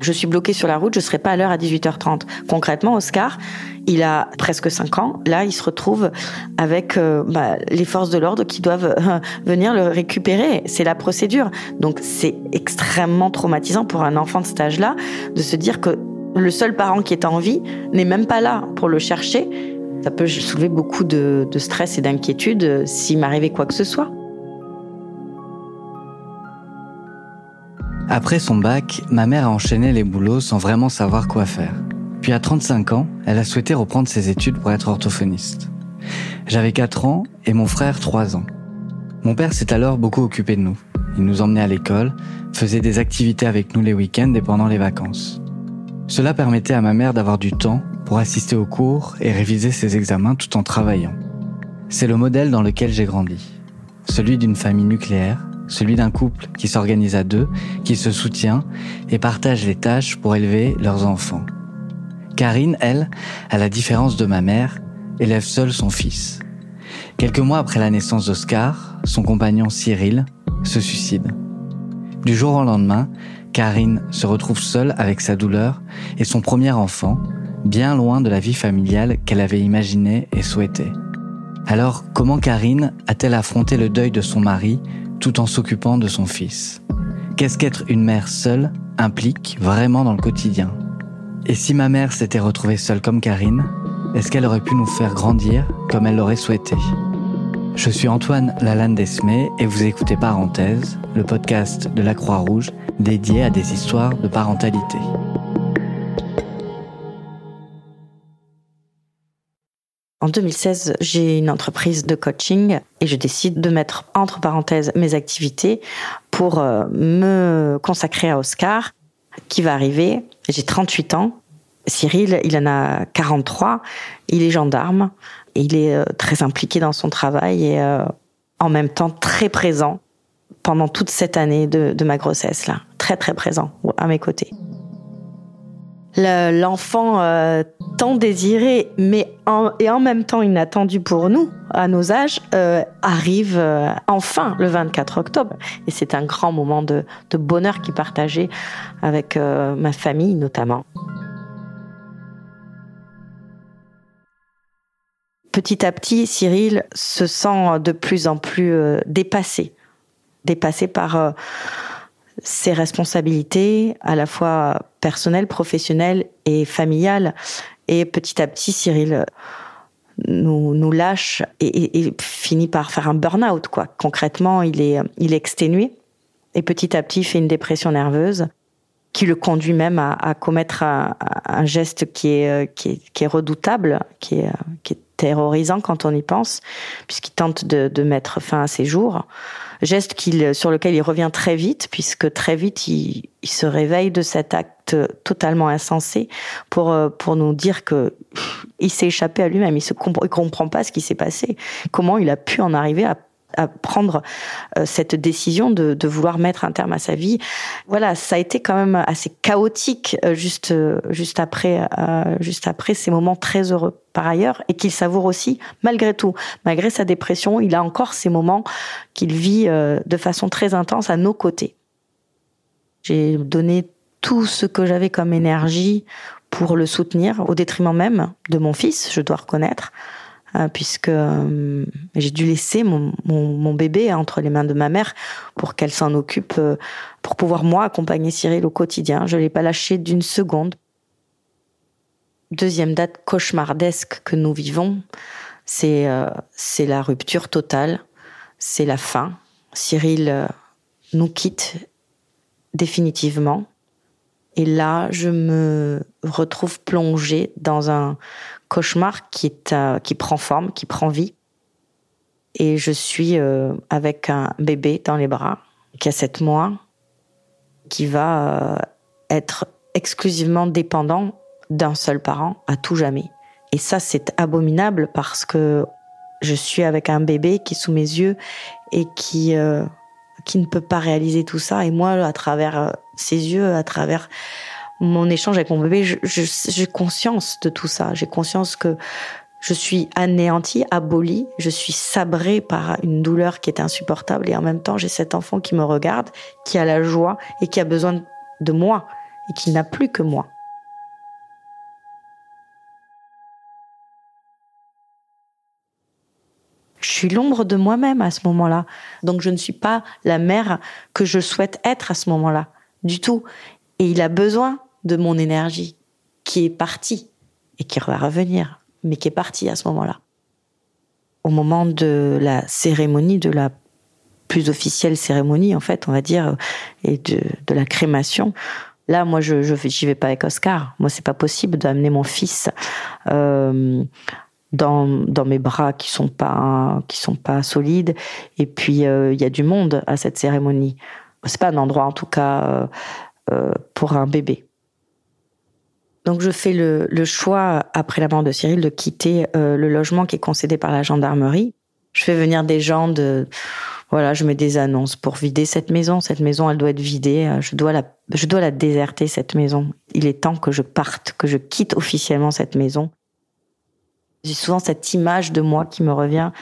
Je suis bloquée sur la route, je serai pas à l'heure à 18h30. Concrètement, Oscar, il a presque 5 ans. Là, il se retrouve avec euh, bah, les forces de l'ordre qui doivent euh, venir le récupérer. C'est la procédure. Donc, c'est extrêmement traumatisant pour un enfant de cet âge-là de se dire que le seul parent qui est en vie n'est même pas là pour le chercher. Ça peut soulever beaucoup de, de stress et d'inquiétude euh, s'il m'arrivait quoi que ce soit. Après son bac, ma mère a enchaîné les boulots sans vraiment savoir quoi faire. Puis à 35 ans, elle a souhaité reprendre ses études pour être orthophoniste. J'avais 4 ans et mon frère 3 ans. Mon père s'est alors beaucoup occupé de nous. Il nous emmenait à l'école, faisait des activités avec nous les week-ends et pendant les vacances. Cela permettait à ma mère d'avoir du temps pour assister aux cours et réviser ses examens tout en travaillant. C'est le modèle dans lequel j'ai grandi. Celui d'une famille nucléaire celui d'un couple qui s'organise à deux, qui se soutient et partage les tâches pour élever leurs enfants. Karine, elle, à la différence de ma mère, élève seule son fils. Quelques mois après la naissance d'Oscar, son compagnon Cyril se suicide. Du jour au lendemain, Karine se retrouve seule avec sa douleur et son premier enfant, bien loin de la vie familiale qu'elle avait imaginée et souhaitée. Alors, comment Karine a-t-elle affronté le deuil de son mari tout en s'occupant de son fils. Qu'est-ce qu'être une mère seule implique vraiment dans le quotidien Et si ma mère s'était retrouvée seule comme Karine, est-ce qu'elle aurait pu nous faire grandir comme elle l'aurait souhaité? Je suis Antoine Lalanne Desmé et vous écoutez Parenthèse, le podcast de la Croix-Rouge dédié à des histoires de parentalité. En 2016, j'ai une entreprise de coaching et je décide de mettre entre parenthèses mes activités pour euh, me consacrer à Oscar qui va arriver. J'ai 38 ans. Cyril, il en a 43. Il est gendarme et il est euh, très impliqué dans son travail et euh, en même temps très présent pendant toute cette année de, de ma grossesse là. Très très présent à mes côtés l'enfant euh, tant désiré, mais en, et en même temps inattendu pour nous, à nos âges, euh, arrive euh, enfin le 24 octobre. Et c'est un grand moment de, bonheur qui partageait avec ma famille notamment. Petit à petit, Cyril se sent de plus en plus dépassé, dépassé par ses responsabilités, à la fois personnelles, professionnelles et familiales. Et petit à petit, Cyril nous, lâche et, finit par faire un burn-out. Concrètement, il est, exténué et petit à petit, fait une dépression nerveuse qui le conduit même à, commettre un, geste qui est, redoutable, qui est, terrorisant quand on y pense, puisqu'il tente de mettre fin à ses jours geste qu'il, sur lequel il revient très vite, puisque très vite il, il, se réveille de cet acte totalement insensé pour euh, pour nous dire que il s'est échappé à lui-même, il se comprend pas ce qui s'est passé, comment il a pu en arriver à à prendre euh, cette décision de, vouloir mettre un terme à sa vie. Voilà, ça a été quand même assez chaotique euh, juste juste après juste après ces moments très heureux par ailleurs et qu'il savoure aussi malgré tout, malgré sa dépression, il a encore ces moments qu'il vit euh, de façon très intense à nos côtés. J'ai donné tout ce que j'avais comme énergie pour le soutenir au détriment même de mon fils, je dois reconnaître. Euh, puisque euh, j'ai dû laisser mon, bébé entre les mains de ma mère pour qu'elle s'en occupe, euh, pour pouvoir moi accompagner Cyril au quotidien. Je l'ai pas lâché d'une seconde. Deuxième date cauchemardesque que nous vivons, c'est c'est la rupture totale, c'est la fin. Cyril nous quitte définitivement. Et là, je me retrouve plongée dans un cauchemar qui, euh, qui prend forme, qui prend vie. Et je suis euh, avec un bébé dans les bras qui a sept mois, qui va euh, être exclusivement dépendant d'un seul parent à tout jamais. Et ça, c'est abominable parce que je suis avec un bébé qui est sous mes yeux et qui qui ne peut pas réaliser tout ça. Et moi, à travers ses yeux, à travers mon échange avec mon bébé, j'ai conscience de tout ça. J'ai conscience que je suis anéantie, abolie, je suis sabrée par une douleur qui est insupportable et en même temps j'ai cet enfant qui me regarde, qui a la joie et qui a besoin de moi et qui n'a plus que moi. Je suis l'ombre de moi-même à ce moment-là. Donc je ne suis pas la mère que je souhaite être à ce moment-là, du tout. Et il a besoin de mon énergie qui est partie et qui va revenir, mais qui est partie à ce moment-là. Au moment de la cérémonie, de la plus officielle cérémonie, en fait, on va dire, et de, de la crémation, Là, moi, je j'y vais pas avec Oscar. Moi, c'est pas possible d'amener mon fils euh, dans, dans mes bras qui sont pas qui sont pas solides. Et puis euh, il y a du monde à cette cérémonie. C'est pas un endroit en tout cas euh, pour un bébé. Donc je fais le, choix après la mort de Cyril de quitter le logement qui est concédé par la gendarmerie. Je fais venir des gens de voilà, je mets des annonces pour vider cette maison. Cette maison, elle doit être vidée. Je dois la, je dois la déserter cette maison. Il est temps que je parte, que je quitte officiellement cette maison. J'ai souvent cette image de moi qui me revient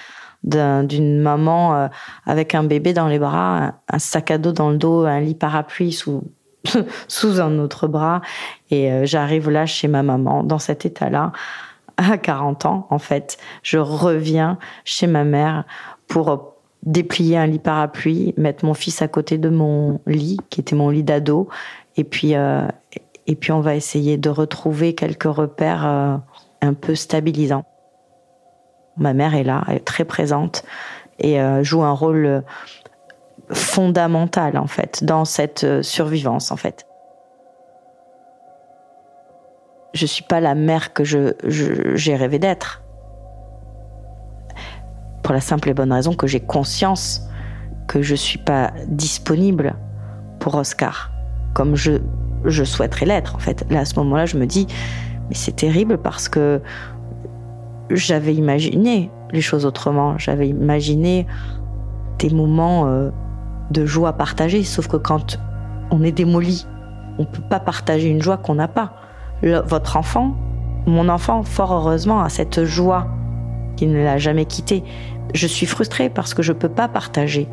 d'une maman euh, avec un bébé dans les bras, un, sac à dos dans le dos, un lit parapluie sous sous un autre bras. Et euh, j'arrive là chez ma maman dans cet état-là à 40 ans en fait, je reviens chez ma mère pour déplier un lit parapluie, mettre mon fils à côté de mon lit qui était mon lit d'ado. Et puis euh, et puis on va essayer de retrouver quelques repères un peu stabilisants. Ma mère est là, elle est très présente et euh, joue un rôle euh, fondamental en fait dans cette euh, survivance en fait. Je suis pas la mère que je j'ai rêvé d'être. Pour la simple et bonne raison que j'ai conscience que je suis pas disponible pour Oscar comme je je souhaiterais l'être en fait. Là à ce moment-là, je me dis mais c'est terrible parce que j'avais imaginé les choses autrement. J'avais imaginé des moments euh, de joie partagée. Sauf que quand on est démoli, on peut pas partager une joie qu'on n'a pas. votre enfant, mon enfant, fort heureusement, a cette joie qui ne l'a jamais quitté. Je suis frustrée parce que je peux pas partager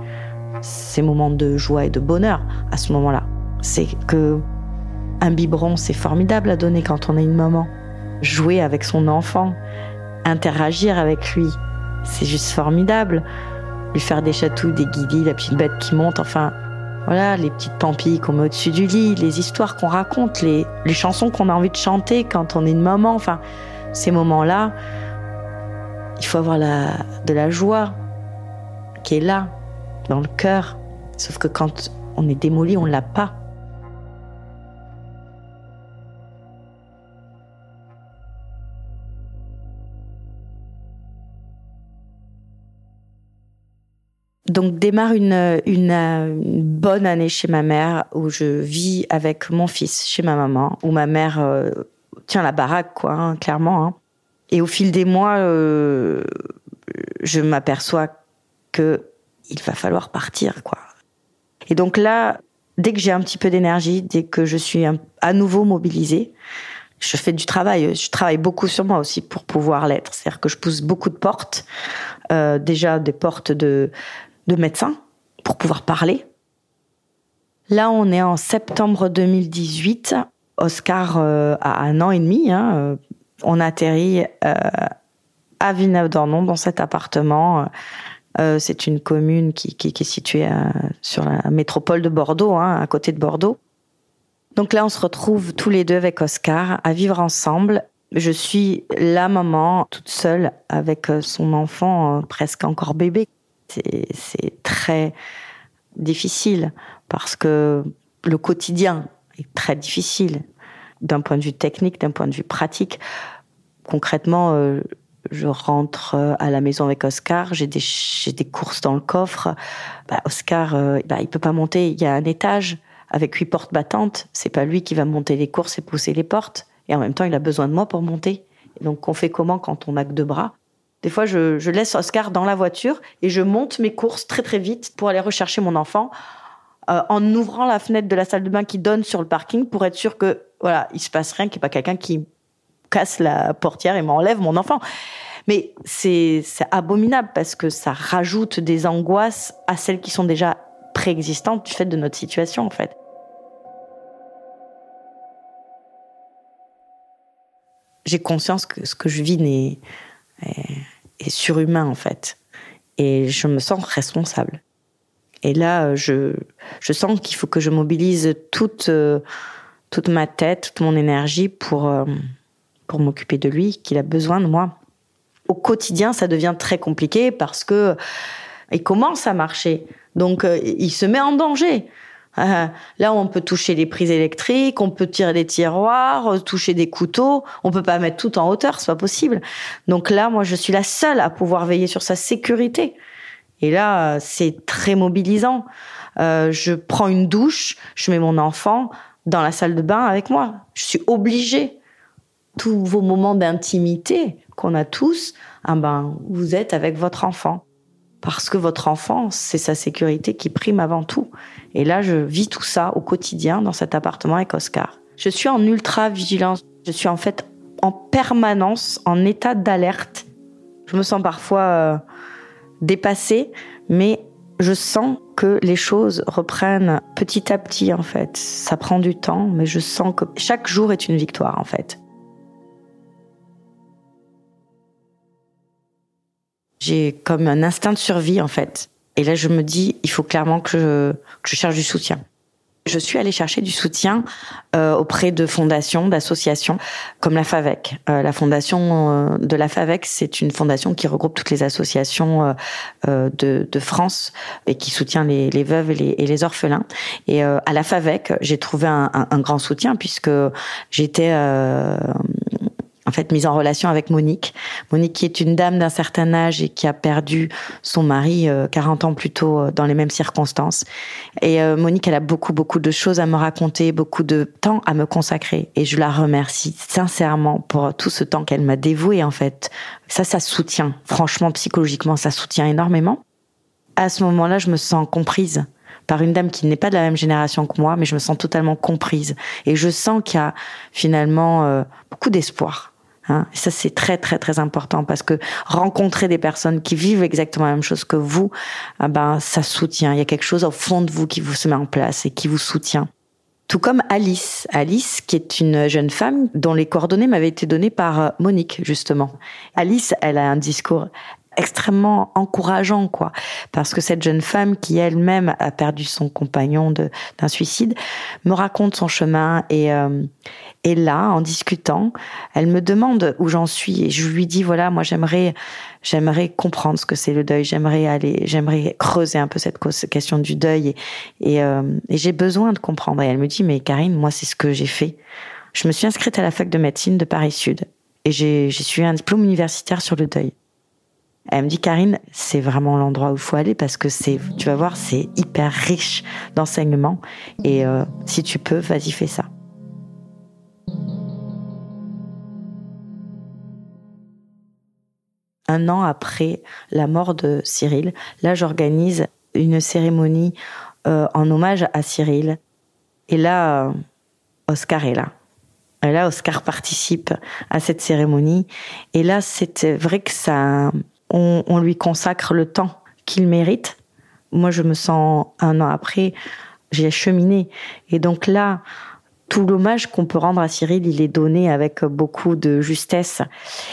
ces moments de joie et de bonheur à ce moment-là. C'est que un biberon, c'est formidable à donner quand on est une maman. Jouer avec son enfant, interagir avec lui. C'est juste formidable. Lui faire des chatouilles, des guillis, la petite bête qui monte, enfin, voilà, les petites pampilles qu'on met au-dessus du lit, les histoires qu'on raconte, les, les chansons qu'on a envie de chanter quand on est une maman, enfin, ces moments-là, il faut avoir la, de la joie qui est là, dans le cœur. Sauf que quand on est démoli, on l'a pas. Donc démarre une, bonne année chez ma mère où je vis avec mon fils chez ma maman, où ma mère euh, tient la baraque, quoi, hein, clairement. Hein. Et au fil des mois, euh, je m'aperçois que il va falloir partir, quoi. Et donc là, dès que j'ai un petit peu d'énergie, dès que je suis à nouveau mobilisée, je fais du travail. Je travaille beaucoup sur moi aussi pour pouvoir l'être. C'est-à-dire que je pousse beaucoup de portes. Euh, déjà des portes de de médecin pour pouvoir parler. Là, on est en septembre 2018. Oscar euh, a un an et demi. Hein, euh, on atterrit euh, à Villeneuve-d'Ornon dans cet appartement. c'est une commune qui, est située sur la métropole de Bordeaux, hein, à côté de Bordeaux. Donc là, on se retrouve tous les deux avec Oscar à vivre ensemble. Je suis la maman toute seule avec son enfant presque encore bébé c'est très difficile parce que le quotidien est très difficile d'un point de vue technique, d'un point de vue pratique. Concrètement, euh, je rentre euh, à la maison avec Oscar, j'ai des, des courses dans le coffre. Bah, Oscar, euh, bah, il peut pas monter. Il y a un étage avec huit portes battantes. C'est pas lui qui va monter les courses et pousser les portes. Et en même temps, il a besoin de moi pour monter. donc, on fait comment quand on n'a que deux bras? Des fois, je, laisse Oscar dans la voiture et je monte mes courses très très vite pour aller rechercher mon enfant euh, en ouvrant la fenêtre de la salle de bain qui donne sur le parking pour être sûr que voilà, il se passe rien, qu'il n'y ait pas quelqu'un qui casse la portière et m'enlève mon enfant. Mais c'est abominable parce que ça rajoute des angoisses à celles qui sont déjà préexistantes du fait de notre situation, en fait. J'ai conscience que ce que je vis n'est est, surhumain, en fait. Et je me sens responsable. Et là, je, je sens qu'il faut que je mobilise toute, euh, toute ma tête, toute mon énergie pour, euh, pour m'occuper de lui, qu'il a besoin de moi. Au quotidien, ça devient très compliqué parce que il commence à marcher. Donc, euh, il se met en danger. là, on peut toucher les prises électriques, on peut tirer des tiroirs, toucher des couteaux. On peut pas mettre tout en hauteur, c'est pas possible. Donc là, moi, je suis la seule à pouvoir veiller sur sa sécurité. Et là, c'est très mobilisant. Euh, je prends une douche, je mets mon enfant dans la salle de bain avec moi. Je suis obligée. Tous vos moments d'intimité qu'on a tous, ah ben, vous êtes avec votre enfant. Parce que votre enfant, c'est sa sécurité qui prime avant tout. Et là, je vis tout ça au quotidien dans cet appartement avec Oscar. Je suis en ultra vigilance. Je suis en fait en permanence en état d'alerte. Je me sens parfois euh, dépassée, mais je sens que les choses reprennent petit à petit en fait. Ça prend du temps, mais je sens que chaque jour est une victoire en fait. J'ai comme un instinct de survie en fait. Et là, je me dis, il faut clairement que je, que je cherche du soutien. Je suis allée chercher du soutien euh, auprès de fondations, d'associations comme la FAVEC. Euh, la fondation euh, de la FAVEC, c'est une fondation qui regroupe toutes les associations de, de, France et qui soutient les, les veuves et les, et les, orphelins. Et à la FAVEC, j'ai trouvé un, un, un, grand soutien puisque j'étais en fait mise en relation avec Monique. Monique qui est une dame d'un certain âge et qui a perdu son mari 40 euh, ans plus tôt euh, dans les mêmes circonstances. Et euh, Monique, elle a beaucoup beaucoup de choses à me raconter, beaucoup de temps à me consacrer et je la remercie sincèrement pour tout ce temps qu'elle m'a dévoué en fait. Ça ça soutient, franchement psychologiquement ça soutient énormément. À ce moment-là, je me sens comprise par une dame qui n'est pas de la même génération que moi, mais je me sens totalement comprise. Et je sens qu'il y a finalement beaucoup d'espoir Hein. ça, c'est très, très, très important parce que rencontrer des personnes qui vivent exactement la même chose que vous, ah ben, ça soutient. Il y a quelque chose au fond de vous qui vous se met en place et qui vous soutient. Tout comme Alice. Alice, qui est une jeune femme dont les coordonnées m'avaient été données par euh, Monique, justement. Alice, elle a un discours extrêmement encourageant, quoi. Parce que cette jeune femme qui elle-même a perdu son compagnon d'un suicide me raconte son chemin et, euh, et là, en discutant, elle me demande où j'en suis et je lui dis voilà, moi j'aimerais, j'aimerais comprendre ce que c'est le deuil. J'aimerais aller, j'aimerais creuser un peu cette question du deuil et, euh, et j'ai besoin de comprendre. Et elle me dit mais Karine, moi c'est ce que j'ai fait. Je me suis inscrite à la fac de médecine de Paris Sud et j'ai suivi un diplôme universitaire sur le deuil. Elle me dit Karine, c'est vraiment l'endroit où il faut aller parce que c'est, tu vas voir, c'est hyper riche d'enseignements et euh, si tu peux, vas-y fais ça. un an après la mort de Cyril, là j'organise une cérémonie euh, en hommage à Cyril. Et là, Oscar est là. Et là, Oscar participe à cette cérémonie. Et là, c'est vrai que ça, on, lui consacre le temps qu'il mérite. Moi, je me sens un an après, j'ai cheminé. Et donc là, tout l'hommage qu'on peut rendre à Cyril, il est donné avec beaucoup de justesse.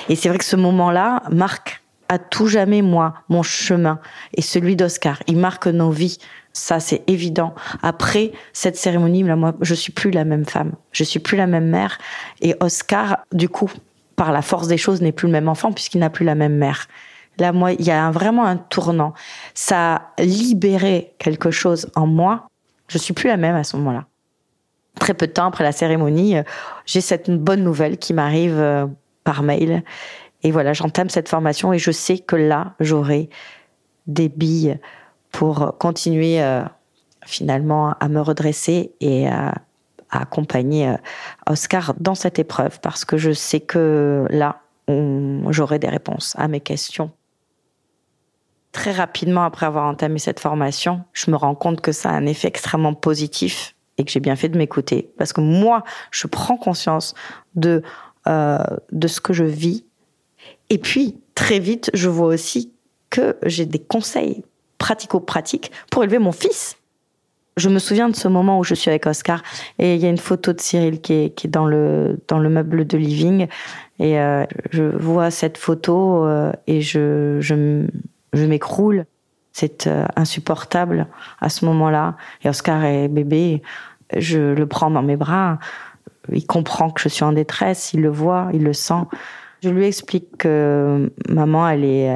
Et c'est vrai que ce moment-là marque à tout jamais moi mon chemin et celui d'Oscar. Il marque nos vies. Ça, c'est évident. Après cette cérémonie, là, moi, je suis plus la même femme. Je suis plus la même mère. Et Oscar, du coup, par la force des choses, n'est plus le même enfant puisqu'il n'a plus la même mère. Là, moi, il y a vraiment un tournant. Ça a libéré quelque chose en moi. Je suis plus la même à ce moment-là très peu de temps après la cérémonie, euh, j'ai cette bonne nouvelle qui m'arrive euh, par mail. Et voilà, j'entame cette formation et je sais que là, j'aurai des billes pour continuer euh, finalement à me redresser et à, accompagner Oscar dans cette épreuve parce que je sais que là, j'aurai des réponses à mes questions. Très rapidement après avoir entamé cette formation, je me rends compte que ça a un effet extrêmement positif et que j'ai bien fait de m'écouter parce que moi, je prends conscience de euh, de ce que je vis. Et puis très vite, je vois aussi que j'ai des conseils pratico-pratiques pour élever mon fils. Je me souviens de ce moment où je suis avec Oscar et il y a une photo de Cyril qui est, qui est dans, le, dans le meuble de living et euh, je vois cette photo euh, et je, je, je m'écroule. C'est euh, insupportable à ce moment-là. Et Oscar est bébé, je le prends dans mes bras. Il comprend que je suis en détresse, il le voit, il le sent. Je lui explique que maman, elle est,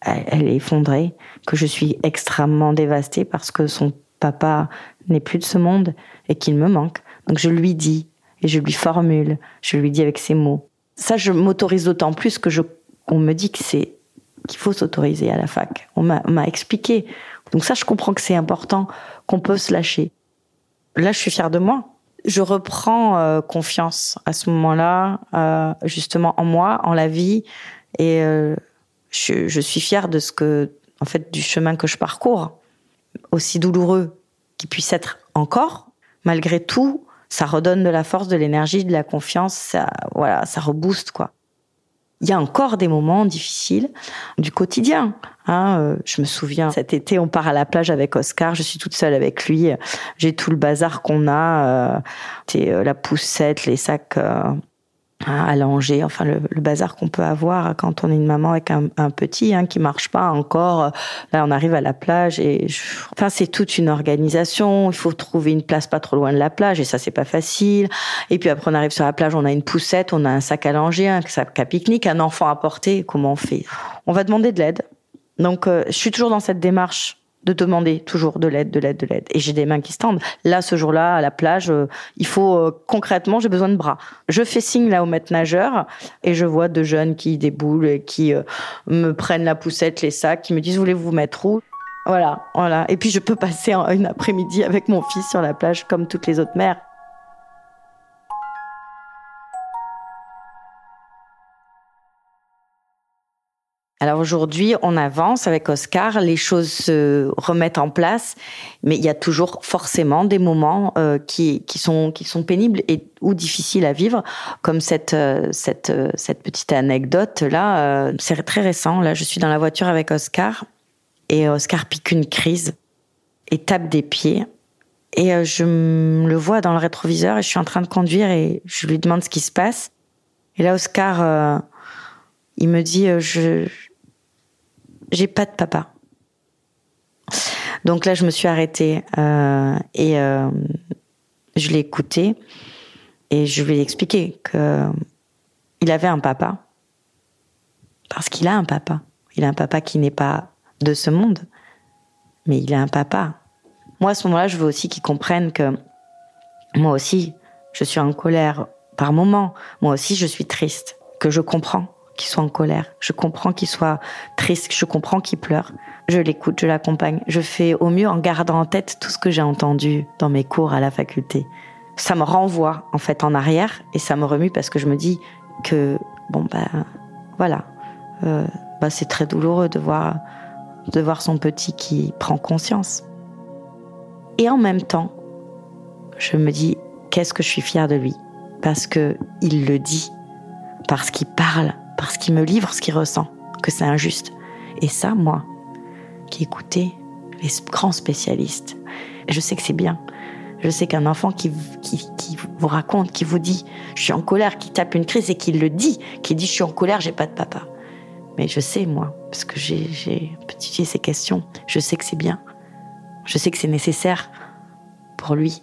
elle est effondrée, que je suis extrêmement dévastée parce que son papa n'est plus de ce monde et qu'il me manque. Donc je lui dis et je lui formule, je lui dis avec ces mots. Ça, je m'autorise d'autant plus que je, on me dit que c'est qu'il faut s'autoriser à la fac. On m'a expliqué. Donc ça, je comprends que c'est important, qu'on peut se lâcher. Là, je suis fière de moi. Je reprends euh, confiance à ce moment-là, euh, justement en moi, en la vie, et euh, je, je, suis fière de ce que, en fait, du chemin que je parcours aussi douloureux qu'il puisse être encore, malgré tout, ça redonne de la force, de l'énergie, de la confiance, ça, voilà, ça rebooste, quoi. Il y a encore des moments difficiles du quotidien. Hein. Euh, je me souviens, cet été, on part à la plage avec Oscar. Je suis toute seule avec lui. J'ai tout le bazar qu'on a, euh, euh la poussette, les sacs À langer, enfin le, bazar qu'on peut avoir quand on est une maman avec un, petit hein, qui marche pas encore. Là, on arrive à la plage et enfin c'est toute une organisation. Il faut trouver une place pas trop loin de la plage et ça c'est pas facile. Et puis après on arrive sur la plage, on a une poussette, on a un sac à langer, un sac à pique-nique, un enfant à porter. Comment on fait? On va demander de l'aide. Donc euh, je suis toujours dans cette démarche de demander toujours de l'aide, de l'aide, de l'aide. Et j'ai des mains qui se tendent. Là, ce jour-là, à la plage, euh, il faut euh, concrètement, j'ai besoin de bras. Je fais signe là au maître nageur et je vois deux jeunes qui déboulent et qui euh, me prennent la poussette, les sacs, qui me disent voulez-vous vous mettre où? Voilà, voilà. Et puis je peux passer une après-midi avec mon fils sur la plage comme toutes les autres mères. Alors aujourd'hui, on avance avec Oscar, les choses se remettent en place, mais il y a toujours forcément des moments euh, qui, sont, pénibles et ou difficiles à vivre, comme cette, euh, euh, petite anecdote là. c'est très récent. Là, je suis dans la voiture avec Oscar et Oscar pique une crise et tape des pieds. Et je le vois dans le rétroviseur et je suis en train de conduire et je lui demande ce qui se passe. Et là, Oscar, il me dit, je j'ai pas de papa. Donc là, je me suis arrêtée euh, et euh, je l'ai écouté et je lui ai expliqué que il avait un papa parce qu'il a un papa. Il a un papa qui n'est pas de ce monde, mais il a un papa. Moi, à ce moment-là, je veux aussi qu'il comprenne que moi aussi, je suis en colère par moments. Moi aussi, je suis triste, que je comprends qu'il soit en colère, je comprends qu'il soit triste, je comprends qu'il pleure. Je l'écoute, je l'accompagne. Je fais au mieux en gardant en tête tout ce que j'ai entendu dans mes cours à la faculté. Ça me renvoie en fait en arrière et ça me remue parce que je me dis que bon ben voilà, euh, bah, c'est très douloureux de voir de voir son petit qui prend conscience. Et en même temps, je me dis qu'est-ce que je suis fière de lui? Parce que il le dit, parce qu'il parle, parce qu'il me livre ce qu'il ressent, que c'est injuste. Et ça, moi, qui écoutais les grands spécialistes, je sais que c'est bien. Je sais qu'un enfant qui, qui, vous raconte, qui vous dit je suis en colère, qui tape une crise et qui le dit, qui dit je suis en colère, j'ai pas de papa. Mais je sais, moi, parce que j'ai étudié ces questions, je sais que c'est bien. Je sais que c'est nécessaire pour lui,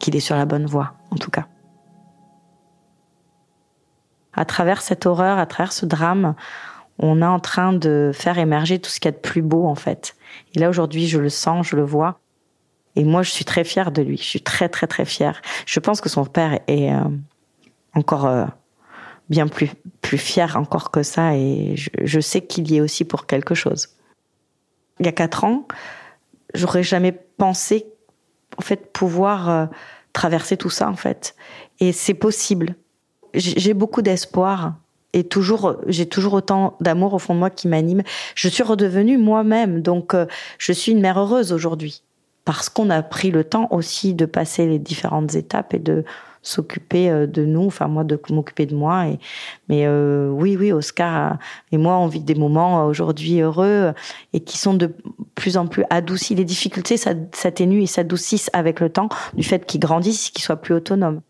qu'il est sur la bonne voie, en tout cas à travers cette horreur, à travers ce drame, on est en train de faire émerger tout ce qu'il y a de plus beau en fait. Et là aujourd'hui, je le sens, je le vois. Et moi, je suis très fière de lui. Je suis très très très fière. Je pense que son père est euh, encore euh, bien plus plus fier encore que ça. Et je, sais qu'il y est aussi pour quelque chose. Il y a quatre ans, j'aurais jamais pensé en fait pouvoir euh, traverser tout ça en fait. Et c'est possible j'ai beaucoup d'espoir et toujours j'ai toujours autant d'amour au fond de moi qui m'anime. Je suis redevenue moi-même, donc euh, je suis une mère heureuse aujourd'hui parce qu'on a pris le temps aussi de passer les différentes étapes et de s'occuper euh, de nous, enfin moi de m'occuper de moi. Et, mais euh, oui, oui, Oscar et moi, on vit des moments aujourd'hui heureux et qui sont de plus en plus adoucis. Les difficultés s'atténuent et s'adoucissent avec le temps du fait qu'ils grandissent, qu'ils soient plus autonomes.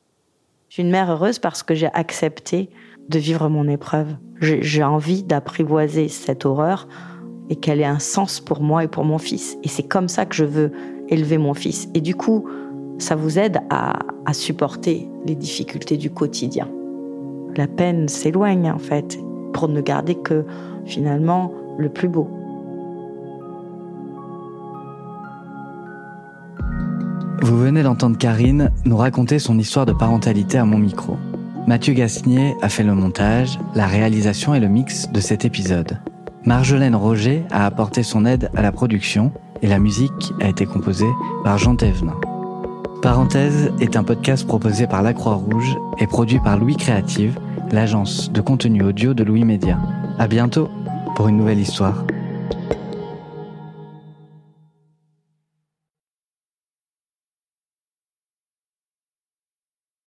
Je suis une mère heureuse parce que j'ai accepté de vivre mon épreuve. J'ai envie d'apprivoiser cette horreur et qu'elle ait un sens pour moi et pour mon fils. Et c'est comme ça que je veux élever mon fils. Et du coup, ça vous aide à, supporter les difficultés du quotidien. La peine s'éloigne en fait pour ne garder que finalement le plus beau. Vous venez d'entendre Karine nous raconter son histoire de parentalité à mon micro. Mathieu Gasnier a fait le montage, la réalisation et le mix de cet épisode. Marjolaine Roger a apporté son aide à la production et la musique a été composée par Jean Thévenin. Parenthèse est un podcast proposé par La Croix-Rouge et produit par Louis Créative, l'agence de contenu audio de Louis Média. À bientôt pour une nouvelle histoire.